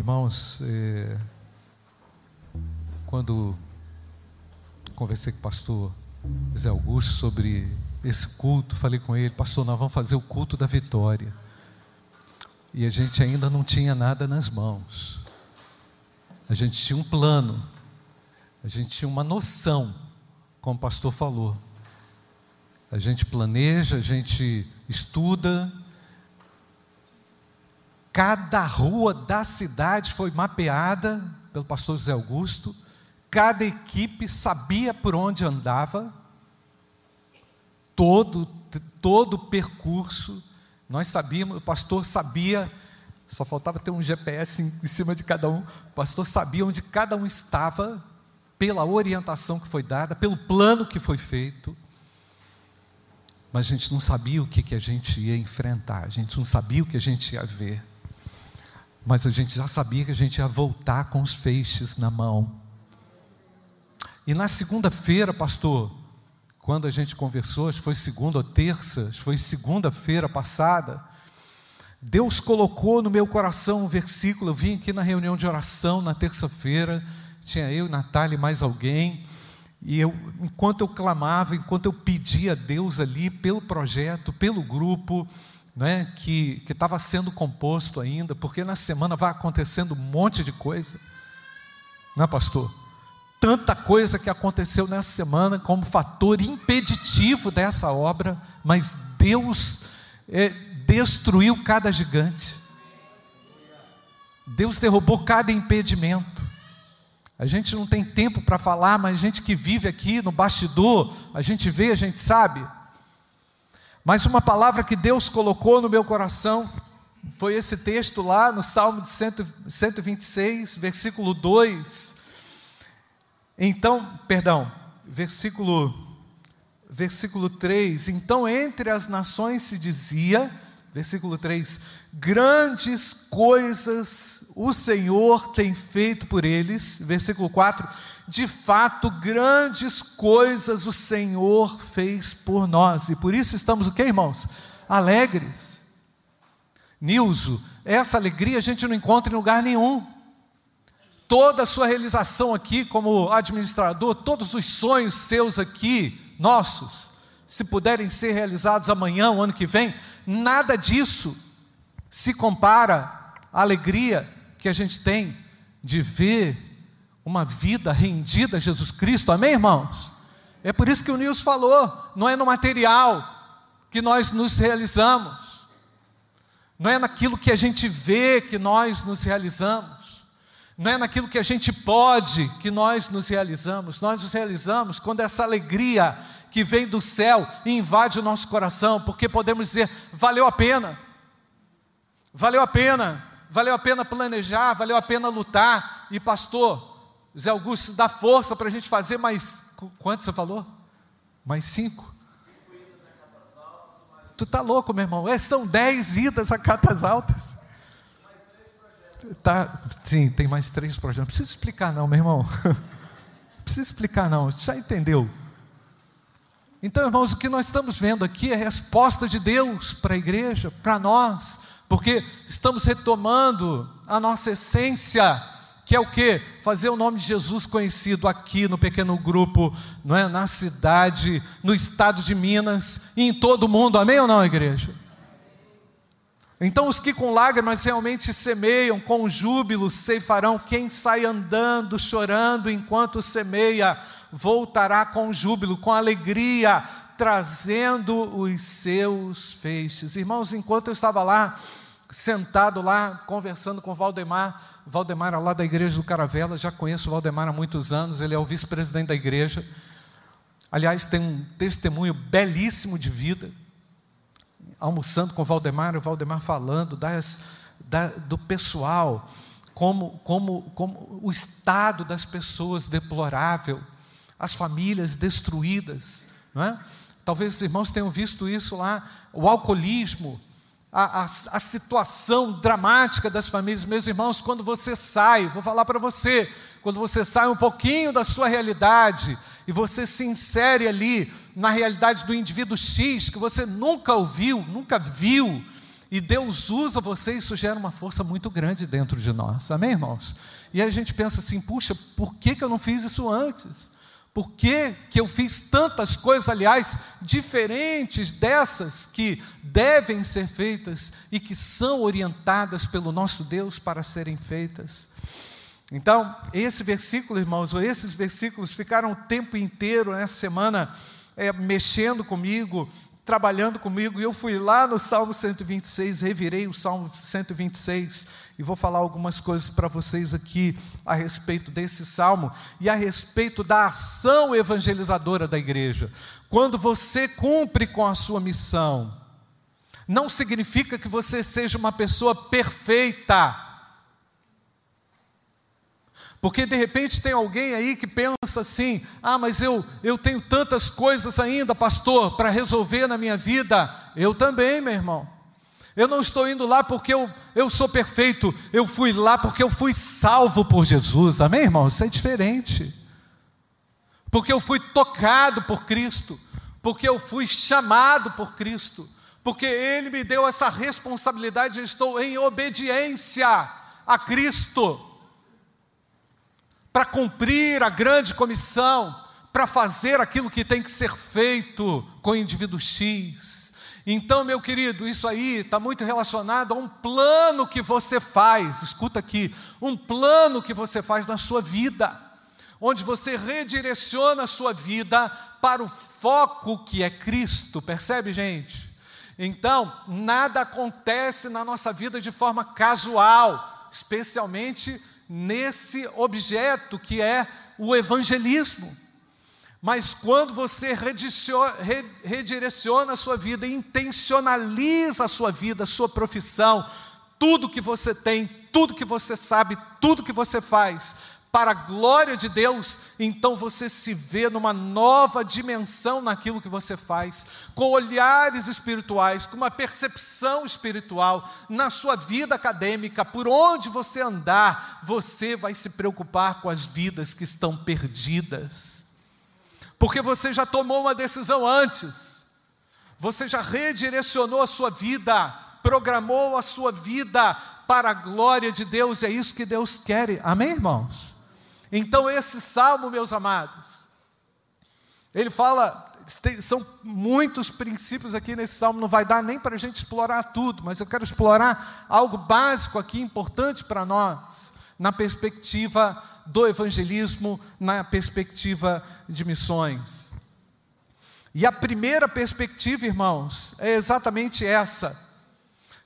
Irmãos, é, quando conversei com o pastor Zé Augusto sobre esse culto, falei com ele, pastor, nós vamos fazer o culto da vitória. E a gente ainda não tinha nada nas mãos. A gente tinha um plano, a gente tinha uma noção, como o pastor falou. A gente planeja, a gente estuda. Cada rua da cidade foi mapeada pelo pastor José Augusto. Cada equipe sabia por onde andava. Todo, todo o percurso. Nós sabíamos, o pastor sabia, só faltava ter um GPS em, em cima de cada um. O pastor sabia onde cada um estava, pela orientação que foi dada, pelo plano que foi feito mas a gente não sabia o que, que a gente ia enfrentar, a gente não sabia o que a gente ia ver, mas a gente já sabia que a gente ia voltar com os feixes na mão. E na segunda-feira, pastor, quando a gente conversou, foi segunda ou terça, foi segunda-feira passada, Deus colocou no meu coração um versículo. Eu vim aqui na reunião de oração na terça-feira, tinha eu, Natália e mais alguém. E eu, enquanto eu clamava, enquanto eu pedia a Deus ali pelo projeto, pelo grupo, né, que estava sendo composto ainda, porque na semana vai acontecendo um monte de coisa, não é, pastor? Tanta coisa que aconteceu nessa semana como fator impeditivo dessa obra, mas Deus é, destruiu cada gigante, Deus derrubou cada impedimento. A gente não tem tempo para falar, mas a gente que vive aqui no bastidor, a gente vê, a gente sabe. Mas uma palavra que Deus colocou no meu coração foi esse texto lá no Salmo de 126, versículo 2. Então, perdão, versículo versículo 3. Então, entre as nações se dizia, versículo 3: Grandes coisas o Senhor tem feito por eles. Versículo 4: De fato, grandes coisas o Senhor fez por nós. E por isso estamos o que, irmãos? Alegres. Nilso, essa alegria a gente não encontra em lugar nenhum. Toda a sua realização aqui como administrador, todos os sonhos seus aqui, nossos, se puderem ser realizados amanhã, o ano que vem, nada disso se compara à alegria que a gente tem de ver uma vida rendida a Jesus Cristo, amém, irmãos? É por isso que o Nils falou: não é no material que nós nos realizamos, não é naquilo que a gente vê que nós nos realizamos, não é naquilo que a gente pode que nós nos realizamos, nós nos realizamos quando essa alegria que vem do céu e invade o nosso coração, porque podemos dizer: valeu a pena. Valeu a pena, valeu a pena planejar, valeu a pena lutar. E pastor, Zé Augusto, dá força para a gente fazer mais. Quanto você falou? Mais cinco? Tu tá louco, meu irmão? É, são dez idas a Catas Altas. Tá, sim, tem mais três projetos. Não precisa explicar, não, meu irmão. Não precisa explicar, não. Você já entendeu. Então, irmãos, o que nós estamos vendo aqui é a resposta de Deus para a igreja, para nós porque estamos retomando a nossa essência, que é o que? Fazer o nome de Jesus conhecido aqui no pequeno grupo, não é? na cidade, no estado de Minas e em todo o mundo, amém ou não, igreja? Então, os que com lágrimas realmente semeiam, com júbilo ceifarão. Quem sai andando, chorando enquanto semeia, voltará com júbilo, com alegria, trazendo os seus feixes. Irmãos, enquanto eu estava lá, sentado lá, conversando com Valdemar. Valdemar lá da igreja do Caravela, já conheço o Valdemar há muitos anos, ele é o vice-presidente da igreja. Aliás, tem um testemunho belíssimo de vida. Almoçando com o Valdemar, o Valdemar falando das, da, do pessoal, como, como, como o estado das pessoas deplorável, as famílias destruídas. Não é? Talvez os irmãos tenham visto isso lá, o alcoolismo, a, a, a, situação dramática das famílias. Meus irmãos, quando você sai, vou falar para você, quando você sai um pouquinho da sua realidade e você se insere ali na realidade do indivíduo X que você nunca ouviu, nunca viu, e Deus usa você, isso gera uma força muito grande dentro de nós, amém, irmãos? E a gente pensa assim: puxa, por que, que eu não fiz isso antes? Por que, que eu fiz tantas coisas, aliás, diferentes dessas que devem ser feitas e que são orientadas pelo nosso Deus para serem feitas? Então, esse versículo, irmãos, ou esses versículos ficaram o tempo inteiro nessa semana é, mexendo comigo, trabalhando comigo, e eu fui lá no Salmo 126, revirei o Salmo 126, e vou falar algumas coisas para vocês aqui a respeito desse salmo e a respeito da ação evangelizadora da igreja. Quando você cumpre com a sua missão, não significa que você seja uma pessoa perfeita. Porque de repente tem alguém aí que pensa assim: ah, mas eu, eu tenho tantas coisas ainda, pastor, para resolver na minha vida. Eu também, meu irmão. Eu não estou indo lá porque eu, eu sou perfeito, eu fui lá porque eu fui salvo por Jesus. Amém, irmão? Isso é diferente. Porque eu fui tocado por Cristo, porque eu fui chamado por Cristo, porque Ele me deu essa responsabilidade, eu estou em obediência a Cristo para cumprir a grande comissão, para fazer aquilo que tem que ser feito com o indivíduo X. Então, meu querido, isso aí está muito relacionado a um plano que você faz, escuta aqui, um plano que você faz na sua vida, onde você redireciona a sua vida para o foco que é Cristo, percebe, gente? Então, nada acontece na nossa vida de forma casual, especialmente nesse objeto que é o evangelismo. Mas quando você redireciona a sua vida, intencionaliza a sua vida, a sua profissão, tudo que você tem, tudo que você sabe, tudo que você faz, para a glória de Deus, então você se vê numa nova dimensão naquilo que você faz, com olhares espirituais, com uma percepção espiritual, na sua vida acadêmica, por onde você andar, você vai se preocupar com as vidas que estão perdidas, porque você já tomou uma decisão antes, você já redirecionou a sua vida, programou a sua vida para a glória de Deus, é isso que Deus quer, amém, irmãos? Então, esse salmo, meus amados, ele fala, são muitos princípios aqui nesse salmo, não vai dar nem para a gente explorar tudo, mas eu quero explorar algo básico aqui, importante para nós, na perspectiva do evangelismo, na perspectiva de missões. E a primeira perspectiva, irmãos, é exatamente essa.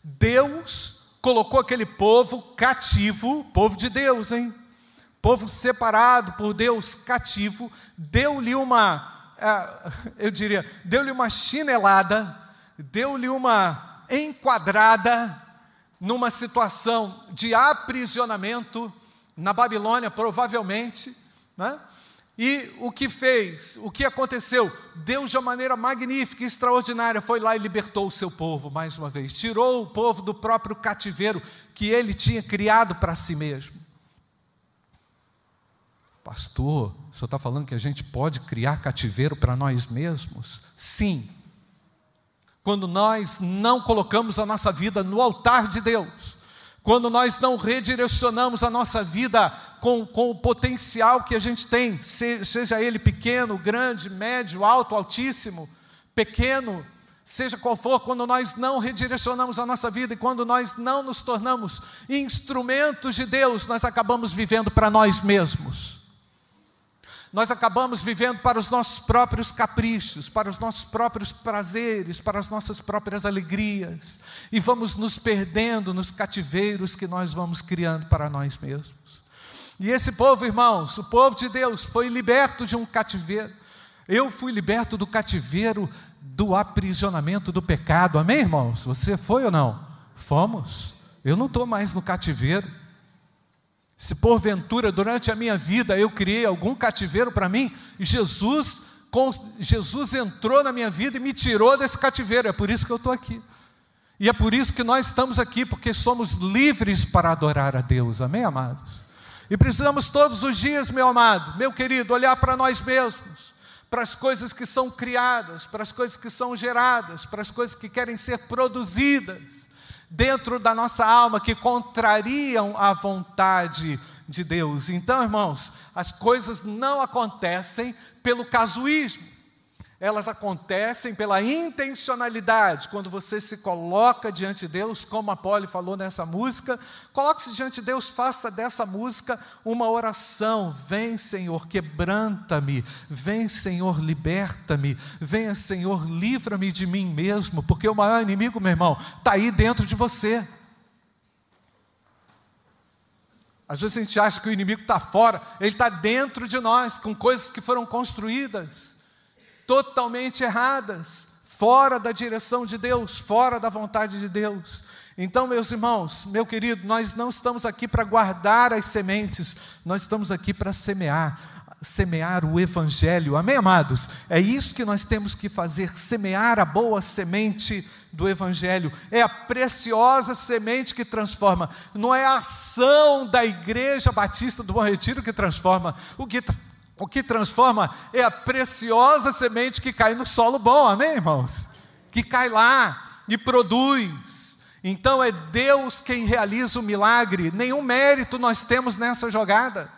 Deus colocou aquele povo cativo, povo de Deus, hein? Povo separado por Deus, cativo, deu-lhe uma, é, eu diria, deu-lhe uma chinelada, deu-lhe uma enquadrada numa situação de aprisionamento na Babilônia, provavelmente, né? E o que fez? O que aconteceu? Deus, de uma maneira magnífica e extraordinária, foi lá e libertou o seu povo mais uma vez. Tirou o povo do próprio cativeiro que ele tinha criado para si mesmo. Pastor, o senhor está falando que a gente pode criar cativeiro para nós mesmos? Sim. Quando nós não colocamos a nossa vida no altar de Deus, quando nós não redirecionamos a nossa vida com, com o potencial que a gente tem, seja ele pequeno, grande, médio, alto, altíssimo, pequeno, seja qual for, quando nós não redirecionamos a nossa vida e quando nós não nos tornamos instrumentos de Deus, nós acabamos vivendo para nós mesmos nós acabamos vivendo para os nossos próprios caprichos, para os nossos próprios prazeres, para as nossas próprias alegrias, e vamos nos perdendo nos cativeiros que nós vamos criando para nós mesmos. E esse povo, irmãos, o povo de Deus, foi liberto de um cativeiro. Eu fui liberto do cativeiro do aprisionamento do pecado. Amém, irmãos? Você foi ou não? Fomos. Eu não estou mais no cativeiro. Se porventura durante a minha vida eu criei algum cativeiro para mim, Jesus, Jesus entrou na minha vida e me tirou desse cativeiro. É por isso que eu estou aqui. E é por isso que nós estamos aqui, porque somos livres para adorar a Deus. Amém, amados? E precisamos todos os dias, meu amado, meu querido, olhar para nós mesmos, para as coisas que são criadas, para as coisas que são geradas, para as coisas que querem ser produzidas dentro da nossa alma que contrariam a vontade de Deus. Então, irmãos, as coisas não acontecem pelo casuísmo elas acontecem pela intencionalidade. Quando você se coloca diante de Deus, como a Polly falou nessa música, coloque-se diante de Deus, faça dessa música uma oração. Vem, Senhor, quebranta-me. Vem, Senhor, liberta-me. Venha, Senhor, livra-me de mim mesmo, porque o maior inimigo, meu irmão, está aí dentro de você. Às vezes a gente acha que o inimigo está fora, ele está dentro de nós, com coisas que foram construídas totalmente erradas, fora da direção de Deus, fora da vontade de Deus. Então, meus irmãos, meu querido, nós não estamos aqui para guardar as sementes, nós estamos aqui para semear, semear o Evangelho, amém, amados? É isso que nós temos que fazer, semear a boa semente do Evangelho, é a preciosa semente que transforma, não é a ação da Igreja Batista do Bom Retiro que transforma, o que o que transforma é a preciosa semente que cai no solo bom, amém, irmãos? Que cai lá e produz. Então é Deus quem realiza o milagre, nenhum mérito nós temos nessa jogada,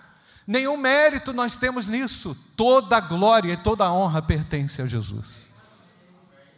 nenhum mérito nós temos nisso, toda a glória e toda a honra pertence a Jesus.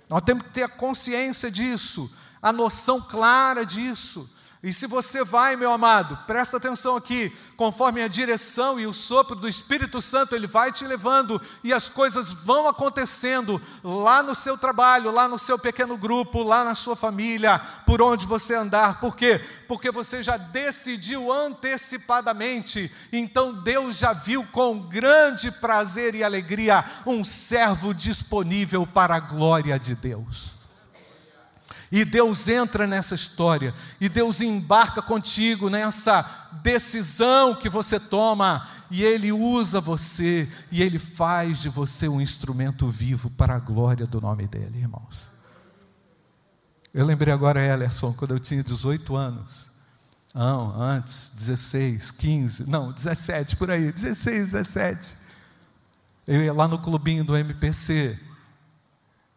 Nós temos que ter a consciência disso, a noção clara disso. E se você vai, meu amado, presta atenção aqui, conforme a direção e o sopro do Espírito Santo, ele vai te levando e as coisas vão acontecendo lá no seu trabalho, lá no seu pequeno grupo, lá na sua família, por onde você andar. Por quê? Porque você já decidiu antecipadamente, então Deus já viu com grande prazer e alegria um servo disponível para a glória de Deus. E Deus entra nessa história, e Deus embarca contigo nessa decisão que você toma, e Ele usa você, e Ele faz de você um instrumento vivo para a glória do nome dEle, irmãos. Eu lembrei agora, Ellerson, quando eu tinha 18 anos, não, antes, 16, 15, não, 17, por aí, 16, 17. Eu ia lá no clubinho do MPC,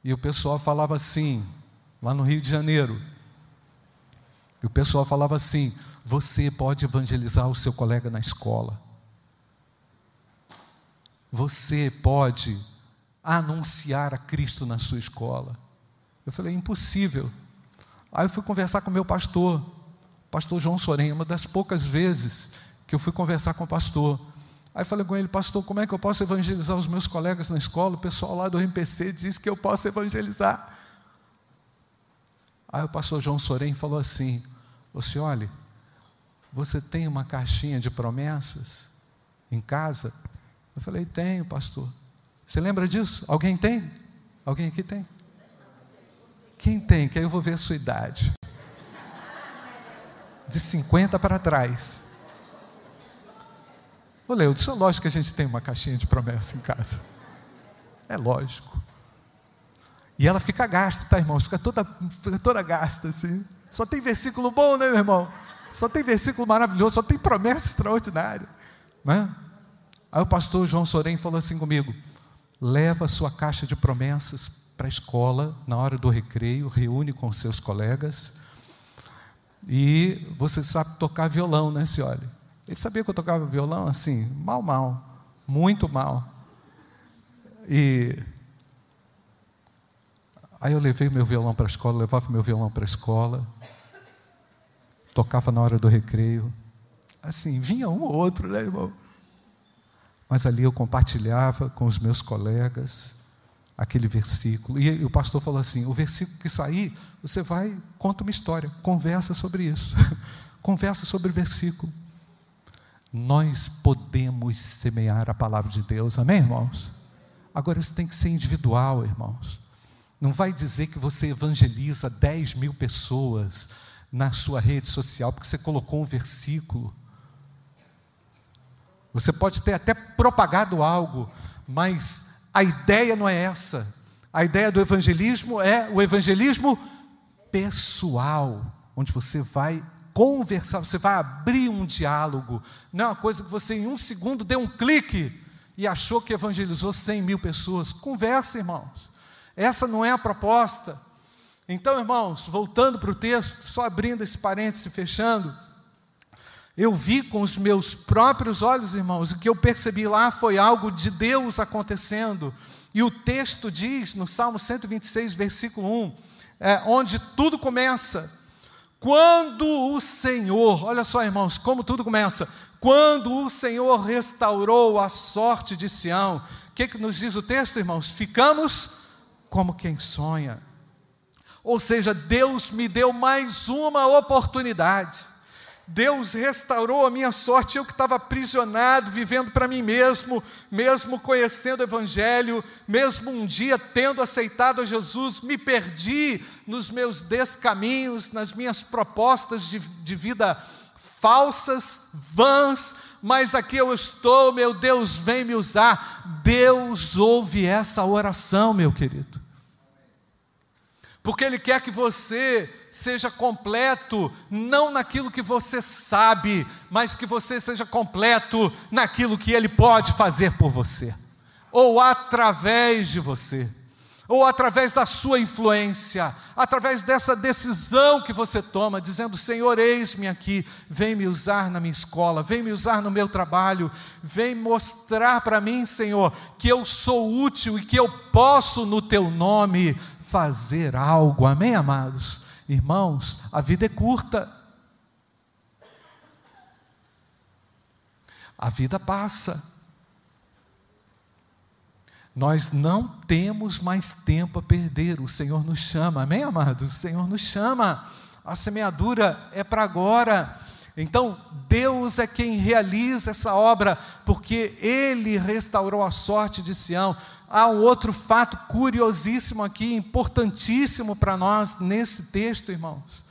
e o pessoal falava assim, lá no Rio de Janeiro. E o pessoal falava assim: você pode evangelizar o seu colega na escola. Você pode anunciar a Cristo na sua escola. Eu falei: impossível. Aí eu fui conversar com o meu pastor, pastor João Sorém, uma das poucas vezes que eu fui conversar com o pastor. Aí falei com ele, pastor, como é que eu posso evangelizar os meus colegas na escola? O pessoal lá do MPC diz que eu posso evangelizar. Aí o pastor João Sorém falou assim: Você olha, você tem uma caixinha de promessas em casa? Eu falei: Tenho, pastor. Você lembra disso? Alguém tem? Alguém aqui tem? Quem tem? Que aí eu vou ver a sua idade. De 50 para trás. Ô Leo, isso é lógico que a gente tem uma caixinha de promessa em casa. É lógico. E ela fica gasta, tá, irmãos? Fica toda, fica toda gasta, assim. Só tem versículo bom, né, meu irmão? Só tem versículo maravilhoso, só tem promessa extraordinária. Né? Aí o pastor João Sorém falou assim comigo: leva a sua caixa de promessas para a escola, na hora do recreio, reúne com seus colegas. E você sabe tocar violão, né, senhora? Ele sabia que eu tocava violão assim, mal, mal, muito mal. E Aí eu levei meu violão para a escola, levava meu violão para a escola, tocava na hora do recreio. Assim, vinha um ou outro, né, irmão? Mas ali eu compartilhava com os meus colegas aquele versículo. E o pastor falou assim: o versículo que sair, você vai, conta uma história, conversa sobre isso. conversa sobre o versículo. Nós podemos semear a palavra de Deus, amém, irmãos? Agora isso tem que ser individual, irmãos. Não vai dizer que você evangeliza 10 mil pessoas na sua rede social porque você colocou um versículo. Você pode ter até propagado algo, mas a ideia não é essa. A ideia do evangelismo é o evangelismo pessoal, onde você vai conversar, você vai abrir um diálogo. Não é uma coisa que você em um segundo deu um clique e achou que evangelizou 100 mil pessoas. Conversa, irmãos. Essa não é a proposta. Então, irmãos, voltando para o texto, só abrindo esse parênteses e fechando, eu vi com os meus próprios olhos, irmãos, o que eu percebi lá foi algo de Deus acontecendo. E o texto diz, no Salmo 126, versículo 1, é, onde tudo começa. Quando o Senhor, olha só, irmãos, como tudo começa. Quando o Senhor restaurou a sorte de Sião, o que, que nos diz o texto, irmãos? Ficamos como quem sonha. Ou seja, Deus me deu mais uma oportunidade. Deus restaurou a minha sorte, eu que estava aprisionado, vivendo para mim mesmo, mesmo conhecendo o Evangelho, mesmo um dia tendo aceitado a Jesus, me perdi nos meus descaminhos, nas minhas propostas de, de vida falsas, vãs, mas aqui eu estou, meu Deus, vem me usar. Deus ouve essa oração, meu querido porque Ele quer que você seja completo, não naquilo que você sabe, mas que você seja completo naquilo que Ele pode fazer por você, ou através de você ou através da sua influência, através dessa decisão que você toma, dizendo: Senhor, eis-me aqui, vem me usar na minha escola, vem me usar no meu trabalho, vem mostrar para mim, Senhor, que eu sou útil e que eu posso, no teu nome, fazer algo. Amém, amados? Irmãos, a vida é curta. A vida passa. Nós não temos mais tempo a perder. O Senhor nos chama, amém, amados? O Senhor nos chama. A semeadura é para agora. Então, Deus é quem realiza essa obra, porque Ele restaurou a sorte de Sião. Há um outro fato curiosíssimo aqui, importantíssimo para nós nesse texto, irmãos,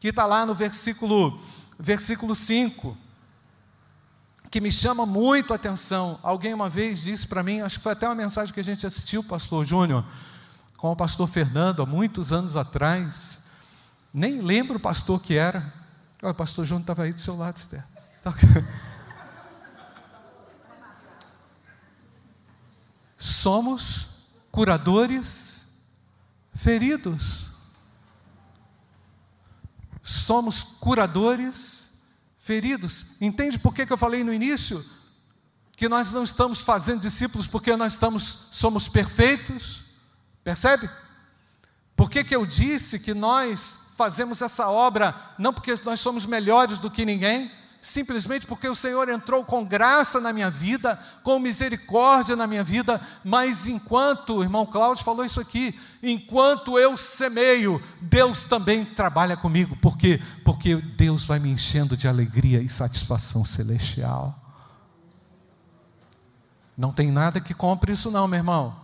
que está lá no versículo, versículo 5 que me chama muito a atenção. Alguém uma vez disse para mim, acho que foi até uma mensagem que a gente assistiu, pastor Júnior, com o pastor Fernando, há muitos anos atrás. Nem lembro o pastor que era. Olha, o pastor Júnior estava aí do seu lado, Esther. Somos curadores feridos. Somos curadores feridos. Entende por que, eu falei no início? Que nós não estamos fazendo discípulos porque nós estamos, somos perfeitos. Percebe? Por que, que eu disse que nós fazemos essa obra não porque nós somos melhores do que ninguém? Simplesmente porque o Senhor entrou com graça na minha vida, com misericórdia na minha vida, mas enquanto, o irmão Cláudio falou isso aqui, enquanto eu semeio, Deus também trabalha comigo, porque porque Deus vai me enchendo de alegria e satisfação celestial. Não tem nada que compre isso não, meu irmão.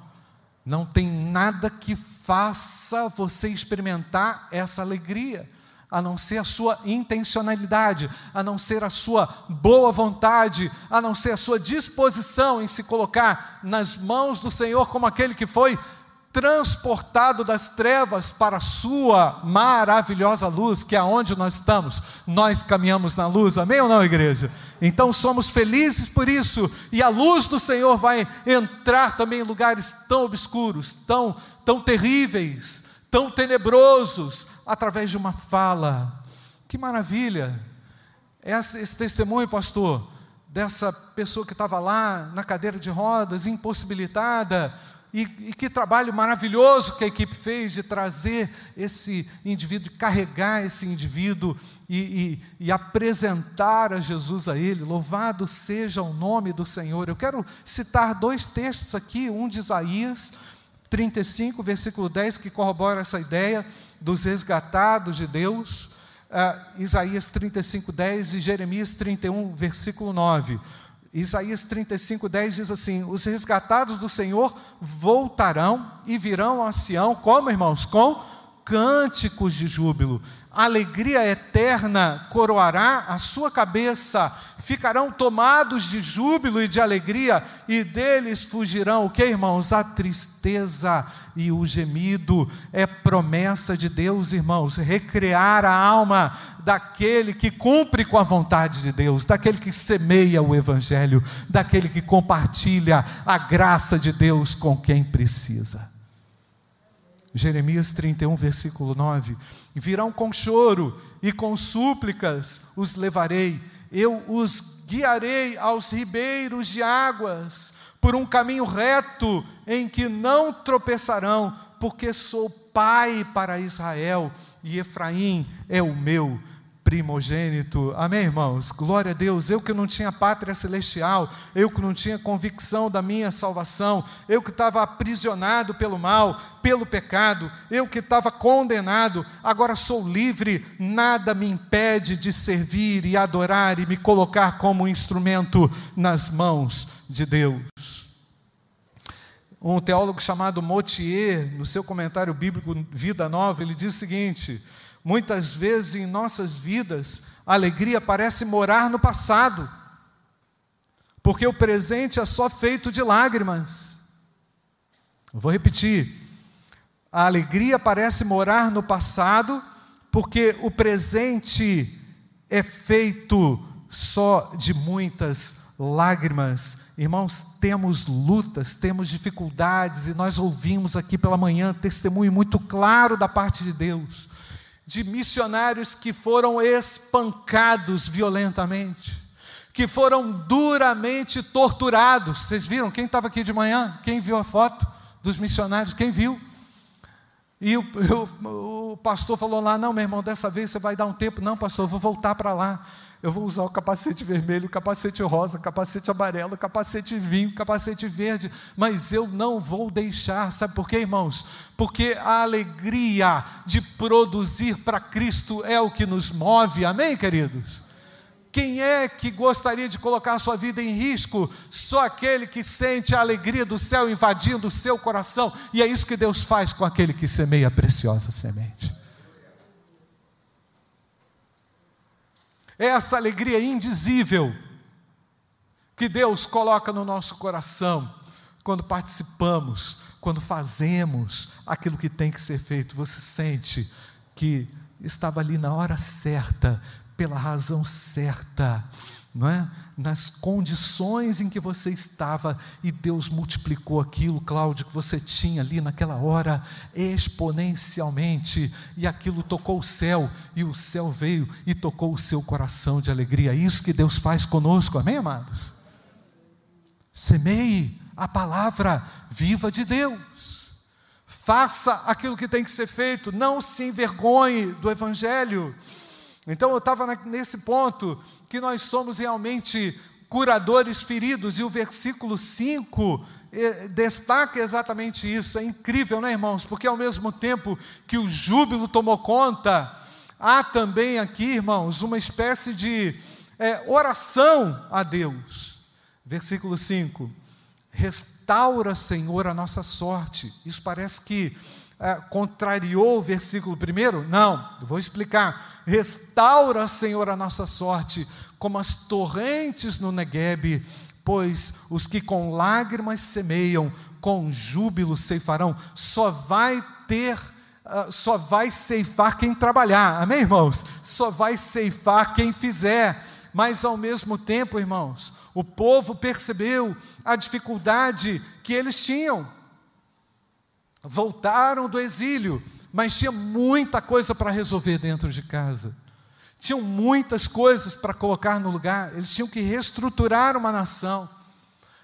Não tem nada que faça você experimentar essa alegria a não ser a sua intencionalidade, a não ser a sua boa vontade, a não ser a sua disposição em se colocar nas mãos do Senhor como aquele que foi transportado das trevas para a sua maravilhosa luz, que é onde nós estamos. Nós caminhamos na luz, amém ou não, igreja? Então somos felizes por isso, e a luz do Senhor vai entrar também em lugares tão obscuros, tão, tão terríveis, tão tenebrosos, através de uma fala. Que maravilha! Esse, esse testemunho, pastor, dessa pessoa que estava lá na cadeira de rodas, impossibilitada, e, e, que trabalho maravilhoso que a equipe fez de trazer esse indivíduo, de carregar esse indivíduo e, e, e, apresentar a Jesus a ele. Louvado seja o nome do Senhor. Eu quero citar dois textos aqui, um de Isaías 35, versículo 10, que corrobora essa ideia, dos resgatados de Deus, uh, Isaías 35, 10 e Jeremias 31, versículo 9. Isaías 35, 10 diz assim: Os resgatados do Senhor voltarão e virão a Sião, como irmãos? Com cânticos de júbilo alegria eterna coroará a sua cabeça, ficarão tomados de júbilo e de alegria, e deles fugirão o que, irmãos? A tristeza e o gemido. É promessa de Deus, irmãos, recriar a alma daquele que cumpre com a vontade de Deus, daquele que semeia o Evangelho, daquele que compartilha a graça de Deus com quem precisa. Jeremias 31, versículo 9: Virão com choro e com súplicas os levarei, eu os guiarei aos ribeiros de águas, por um caminho reto em que não tropeçarão, porque sou pai para Israel e Efraim é o meu primogênito. Amém, irmãos? Glória a Deus. Eu que não tinha pátria celestial, eu que não tinha convicção da minha salvação, eu que estava aprisionado pelo mal, pelo pecado, eu que estava condenado, agora sou livre, nada me impede de servir e adorar e me colocar como instrumento nas mãos de Deus. Um teólogo chamado Motier, no seu comentário bíblico Vida Nova, ele diz o seguinte: Muitas vezes em nossas vidas, a alegria parece morar no passado, porque o presente é só feito de lágrimas. vou repetir. A alegria parece morar no passado, porque o presente é feito só de muitas lágrimas. Irmãos, temos lutas, temos dificuldades, e nós ouvimos aqui pela manhã testemunho muito claro da parte de Deus de missionários que foram espancados violentamente, que foram duramente torturados. Vocês viram? Quem estava aqui de manhã? Quem viu a foto dos missionários? Quem viu? E o, o, o pastor falou lá: Não, meu irmão, dessa vez você vai dar um tempo. Não, pastor, eu vou voltar para lá eu vou usar o capacete vermelho, o capacete rosa, o capacete amarelo, o capacete vinho, o capacete verde, mas eu não vou deixar, sabe por quê, irmãos? Porque a alegria de produzir para Cristo é o que nos move, amém, queridos? Quem é que gostaria de colocar sua vida em risco? Só aquele que sente a alegria do céu invadindo o seu coração, e é isso que Deus faz com aquele que semeia a preciosa semente. É essa alegria indizível que Deus coloca no nosso coração quando participamos, quando fazemos aquilo que tem que ser feito. Você sente que estava ali na hora certa, pela razão certa não é? nas condições em que você estava e Deus multiplicou aquilo, Cláudio, que você tinha ali naquela hora exponencialmente e aquilo tocou o céu e o céu veio e tocou o seu coração de alegria. É isso que Deus faz conosco, amém, amados? Semeie a palavra viva de Deus. Faça aquilo que tem que ser feito, não se envergonhe do Evangelho. Então eu estava nesse ponto que nós somos realmente curadores feridos, e o versículo 5 eh, destaca exatamente isso. É incrível, né, irmãos? Porque ao mesmo tempo que o júbilo tomou conta, há também aqui, irmãos, uma espécie de é, oração a Deus. Versículo 5: Restaura, Senhor, a nossa sorte. Isso parece que é, contrariou o versículo primeiro? Não, vou explicar. Restaura, Senhor, a nossa sorte, como as torrentes no Neguebe, pois os que com lágrimas semeiam, com júbilo ceifarão. Só vai ter Uh, só vai ceifar quem trabalhar, amém, irmãos? Só vai ceifar quem fizer, mas ao mesmo tempo, irmãos, o povo percebeu a dificuldade que eles tinham voltaram do exílio, mas tinha muita coisa para resolver dentro de casa. Tinham muitas coisas para colocar no lugar, eles tinham que reestruturar uma nação.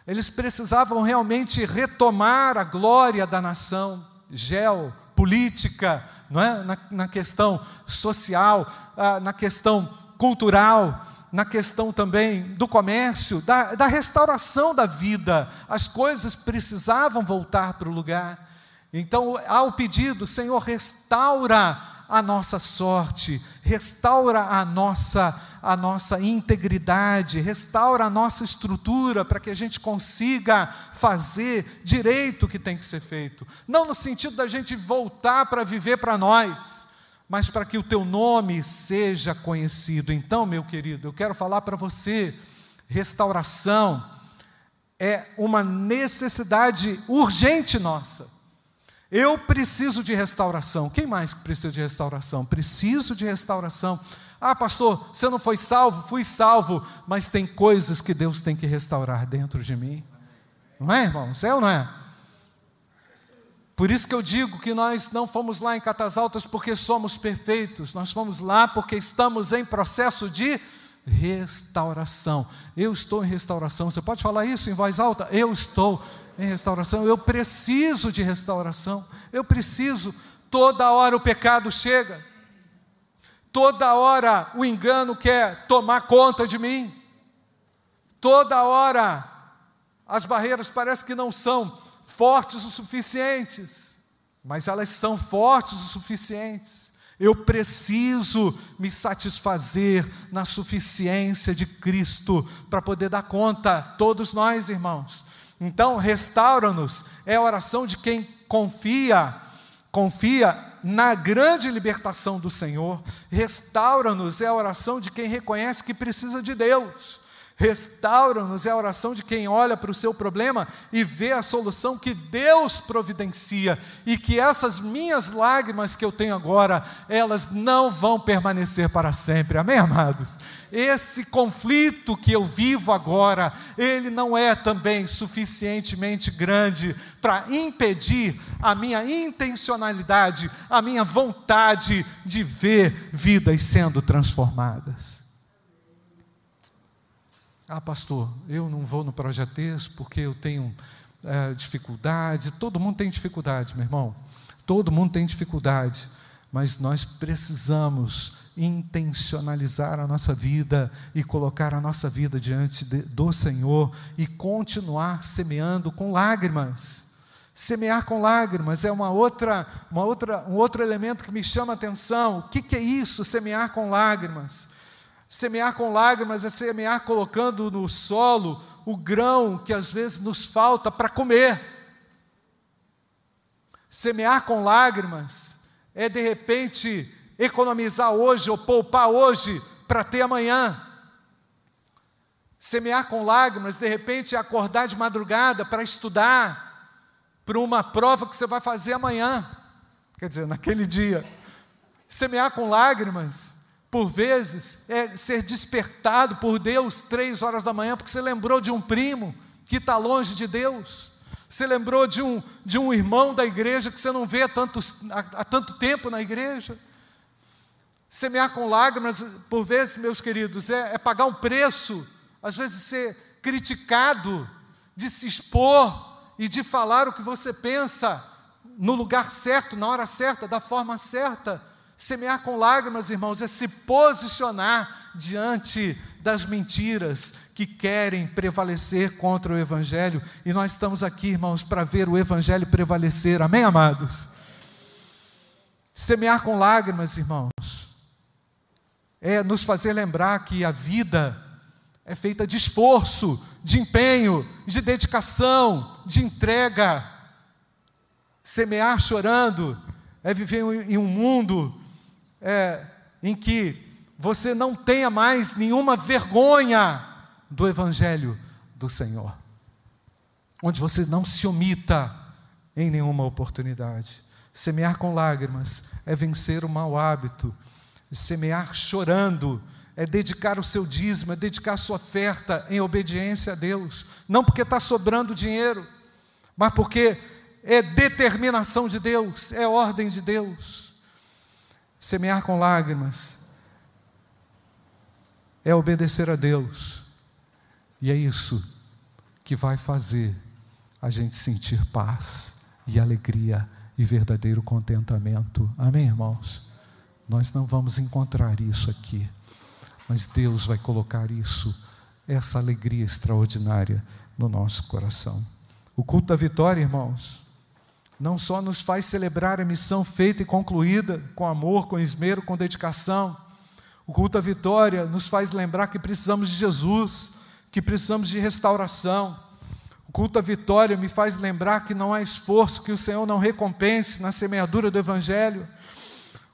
Eles precisavam realmente retomar a glória da nação, geopolítica, não é? na, na questão social, ah, na questão cultural, na questão também do comércio, da, da restauração da vida. As coisas precisavam voltar para o lugar. Então, há o pedido, Senhor, restaura a nossa sorte, restaura a nossa a nossa integridade, restaura a nossa estrutura para que a gente consiga fazer direito o que tem que ser feito. Não no sentido da gente voltar para viver para nós, mas para que o teu nome seja conhecido. Então, meu querido, eu quero falar para você, restauração é uma necessidade urgente nossa. Eu preciso de restauração. Quem mais precisa de restauração? Preciso de restauração. Ah, pastor, você não foi salvo? Fui salvo, mas tem coisas que Deus tem que restaurar dentro de mim. Não é, irmão? É ou não é? Por isso que eu digo que nós não fomos lá em Catas Altas porque somos perfeitos, nós fomos lá porque estamos em processo de restauração. Eu estou em restauração. Você pode falar isso em voz alta? Eu estou em restauração. Eu preciso de restauração. Eu preciso. Toda hora o pecado chega. Toda hora o engano quer tomar conta de mim. Toda hora as barreiras parecem que não são fortes o suficientes, mas elas são fortes o suficientes. Eu preciso me satisfazer na suficiência de Cristo para poder dar conta, todos nós, irmãos. Então, restaura-nos é a oração de quem confia, confia na grande libertação do Senhor. Restaura-nos é a oração de quem reconhece que precisa de Deus. Restaura-nos é a oração de quem olha para o seu problema e vê a solução que Deus providencia e que essas minhas lágrimas que eu tenho agora, elas não vão permanecer para sempre. Amém, amados? Esse conflito que eu vivo agora, ele não é também suficientemente grande para impedir a minha intencionalidade, a minha vontade de ver vidas sendo transformadas. Ah, pastor, eu não vou no projeto esse porque eu tenho é, dificuldade. Todo mundo tem dificuldade, meu irmão. Todo mundo tem dificuldade. Mas nós precisamos intencionalizar a nossa vida e colocar a nossa vida diante de, do Senhor e continuar semeando com lágrimas. Semear com lágrimas é uma outra, uma outra, um outro elemento que me chama a atenção. O que, que é isso, semear com lágrimas? Semear com lágrimas é semear colocando no solo o grão que às vezes nos falta para comer. Semear com lágrimas é de repente economizar hoje ou poupar hoje para ter amanhã. Semear com lágrimas, de repente, é acordar de madrugada para estudar para uma prova que você vai fazer amanhã. Quer dizer, naquele dia. Semear com lágrimas por vezes, é ser despertado por Deus três horas da manhã, porque você lembrou de um primo que está longe de Deus. Você lembrou de um, de um irmão da igreja que você não vê há, há, há tanto tempo na igreja. Semear com lágrimas, por vezes, meus queridos, é, é pagar um preço, às vezes ser criticado, de se expor e de falar o que você pensa no lugar certo, na hora certa, da forma certa. Semear com lágrimas, irmãos, é se posicionar diante das mentiras que querem prevalecer contra o Evangelho. E nós estamos aqui, irmãos, para ver o Evangelho prevalecer. Amém, amados? Semear com lágrimas, irmãos, é nos fazer lembrar que a vida é feita de esforço, de empenho, de dedicação, de entrega. Semear chorando é viver em um mundo é, em que você não tenha mais nenhuma vergonha do Evangelho do Senhor, onde você não se omita em nenhuma oportunidade. Semear com lágrimas é vencer o mau hábito, semear chorando é dedicar o seu dízimo, é dedicar a sua oferta em obediência a Deus, não porque está sobrando dinheiro, mas porque é determinação de Deus, é ordem de Deus. Semear com lágrimas é obedecer a Deus, e é isso que vai fazer a gente sentir paz e alegria e verdadeiro contentamento. Amém, irmãos? Nós não vamos encontrar isso aqui, mas Deus vai colocar isso, essa alegria extraordinária no nosso coração. O culto da vitória, irmãos, não só nos faz celebrar a missão feita e concluída com amor, com esmero, com dedicação. O culto à vitória nos faz lembrar que precisamos de Jesus, que precisamos de restauração. O culto à vitória me faz lembrar que não há esforço que o Senhor não recompense na semeadura do Evangelho.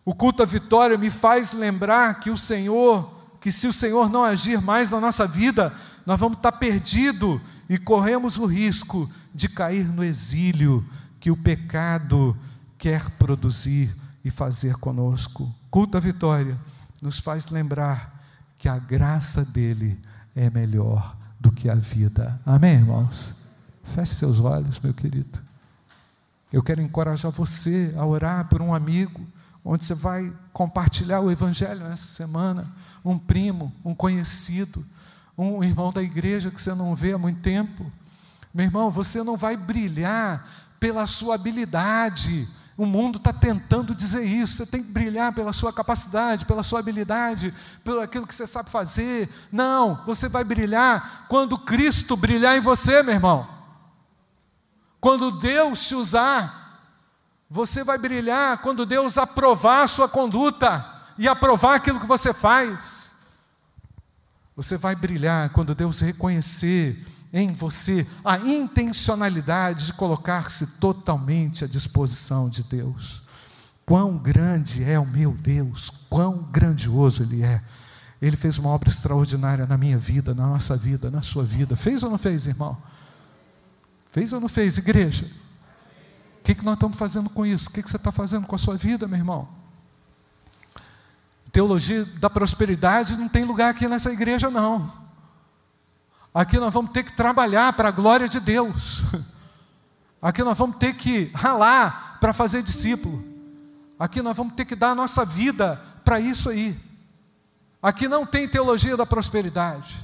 O culto à vitória me faz lembrar que o Senhor, que se o Senhor não agir mais na nossa vida, nós vamos estar perdidos e corremos o risco de cair no exílio, que o pecado quer produzir e fazer conosco. Culto à vitória nos faz lembrar que a graça dele é melhor do que a vida. Amém, irmãos? Feche seus olhos, meu querido. Eu quero encorajar você a orar por um amigo, onde você vai compartilhar o Evangelho nessa semana, um primo, um conhecido, um irmão da igreja que você não vê há muito tempo. Meu irmão, você não vai brilhar pela sua habilidade. O mundo está tentando dizer isso. Você tem que brilhar pela sua capacidade, pela sua habilidade, pelo aquilo que você sabe fazer. Não, você vai brilhar quando Cristo brilhar em você, meu irmão. Quando Deus te usar, você vai brilhar quando Deus aprovar a sua conduta e aprovar aquilo que você faz. Você vai brilhar quando Deus reconhecer em você a intencionalidade de colocar-se totalmente à disposição de Deus. Quão grande é o meu Deus, quão grandioso Ele é. Ele fez uma obra extraordinária na minha vida, na nossa vida, na sua vida. Fez ou não fez, irmão? Fez ou não fez, igreja? O que, que nós estamos fazendo com isso? O que, que você está fazendo com a sua vida, meu irmão? Teologia da prosperidade não tem lugar aqui nessa igreja, não. Aqui nós vamos ter que trabalhar para a glória de Deus. Aqui nós vamos ter que ralar para fazer discípulo. Aqui nós vamos ter que dar a nossa vida para isso aí. Aqui não tem teologia da prosperidade.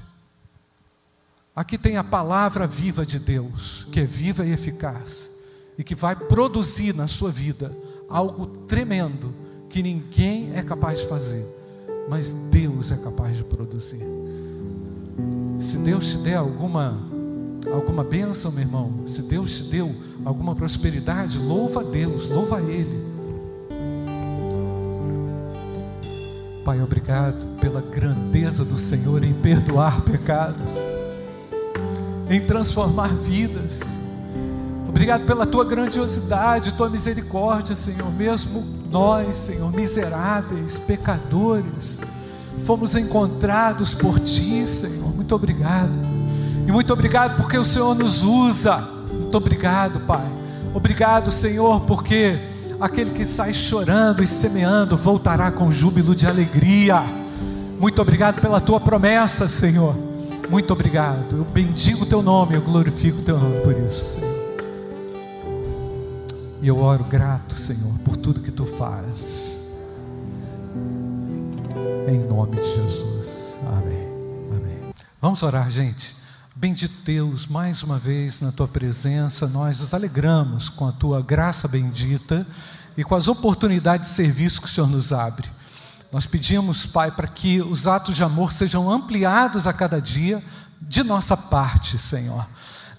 Aqui tem a palavra viva de Deus, que é viva e eficaz, e que vai produzir na sua vida algo tremendo que ninguém é capaz de fazer, mas Deus é capaz de produzir. Se Deus te der alguma alguma bênção, meu irmão, se Deus te deu alguma prosperidade, louva a Deus, louva a Ele. Pai, obrigado pela grandeza do Senhor em perdoar pecados, em transformar vidas. Obrigado pela tua grandiosidade, tua misericórdia, Senhor, mesmo nós, Senhor, miseráveis, pecadores fomos encontrados por Ti, Senhor. Muito obrigado. E muito obrigado porque o Senhor nos usa. Muito obrigado, Pai. Obrigado, Senhor, porque aquele que sai chorando e semeando voltará com júbilo de alegria. Muito obrigado pela tua promessa, Senhor. Muito obrigado. Eu bendigo o teu nome, eu glorifico o teu nome por isso, Senhor. E eu oro grato, Senhor, por tudo que tu fazes em nome de Jesus. Amém. Amém. Vamos orar, gente. Bendito Deus, mais uma vez na tua presença, nós nos alegramos com a tua graça bendita e com as oportunidades de serviço que o Senhor nos abre. Nós pedimos, Pai, para que os atos de amor sejam ampliados a cada dia de nossa parte, Senhor.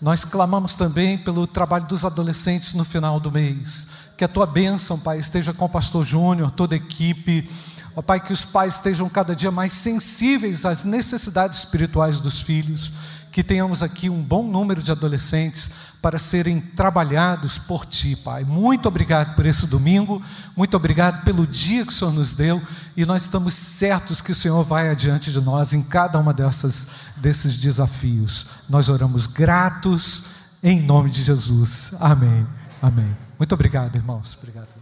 Nós clamamos também pelo trabalho dos adolescentes no final do mês. Que a tua bênção, Pai, esteja com o pastor Júnior, toda a equipe Ó Pai, que os pais estejam cada dia mais sensíveis às necessidades espirituais dos filhos, que tenhamos aqui um bom número de adolescentes para serem trabalhados por Ti, Pai. Muito obrigado por esse domingo, muito obrigado pelo dia que o Senhor nos deu e nós estamos certos que o Senhor vai adiante de nós em cada uma desses desafios. Nós oramos gratos em nome de Jesus. Amém. Amém. Muito obrigado, irmãos. Obrigado.